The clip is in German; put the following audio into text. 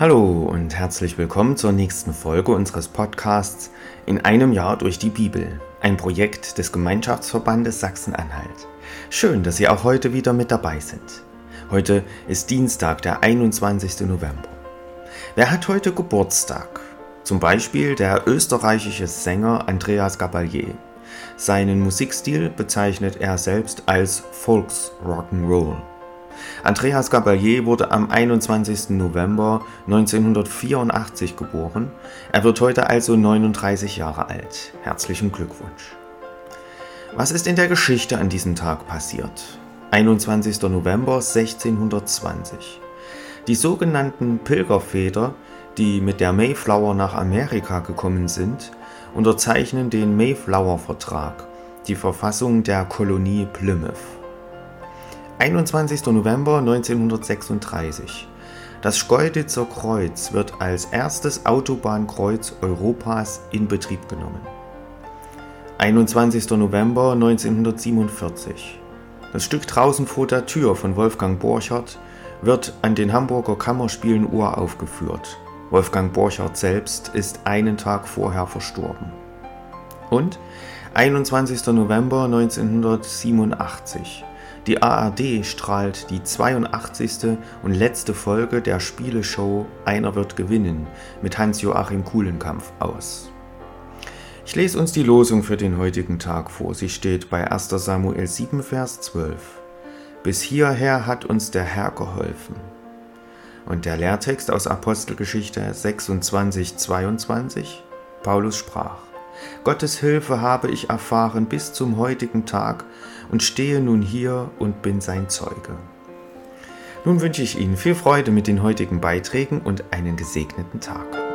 Hallo und herzlich willkommen zur nächsten Folge unseres Podcasts In einem Jahr durch die Bibel, ein Projekt des Gemeinschaftsverbandes Sachsen-Anhalt. Schön, dass Sie auch heute wieder mit dabei sind. Heute ist Dienstag, der 21. November. Wer hat heute Geburtstag? Zum Beispiel der österreichische Sänger Andreas Gabalier. Seinen Musikstil bezeichnet er selbst als Volksrock'n'Roll. Andreas Gabalier wurde am 21. November 1984 geboren. Er wird heute also 39 Jahre alt. Herzlichen Glückwunsch. Was ist in der Geschichte an diesem Tag passiert? 21. November 1620. Die sogenannten Pilgerväter, die mit der Mayflower nach Amerika gekommen sind, unterzeichnen den Mayflower-Vertrag, die Verfassung der Kolonie Plymouth. 21. November 1936. Das Schkeuditzer Kreuz wird als erstes Autobahnkreuz Europas in Betrieb genommen. 21. November 1947. Das Stück Draußen vor der Tür von Wolfgang Borchardt wird an den Hamburger Kammerspielen uraufgeführt. Wolfgang Borchardt selbst ist einen Tag vorher verstorben. Und 21. November 1987. Die ARD strahlt die 82. und letzte Folge der Spieleshow Einer wird gewinnen mit Hans-Joachim Kuhlenkampf aus. Ich lese uns die Losung für den heutigen Tag vor. Sie steht bei 1 Samuel 7, Vers 12. Bis hierher hat uns der Herr geholfen. Und der Lehrtext aus Apostelgeschichte 26, 22. Paulus sprach. Gottes Hilfe habe ich erfahren bis zum heutigen Tag und stehe nun hier und bin sein Zeuge. Nun wünsche ich Ihnen viel Freude mit den heutigen Beiträgen und einen gesegneten Tag.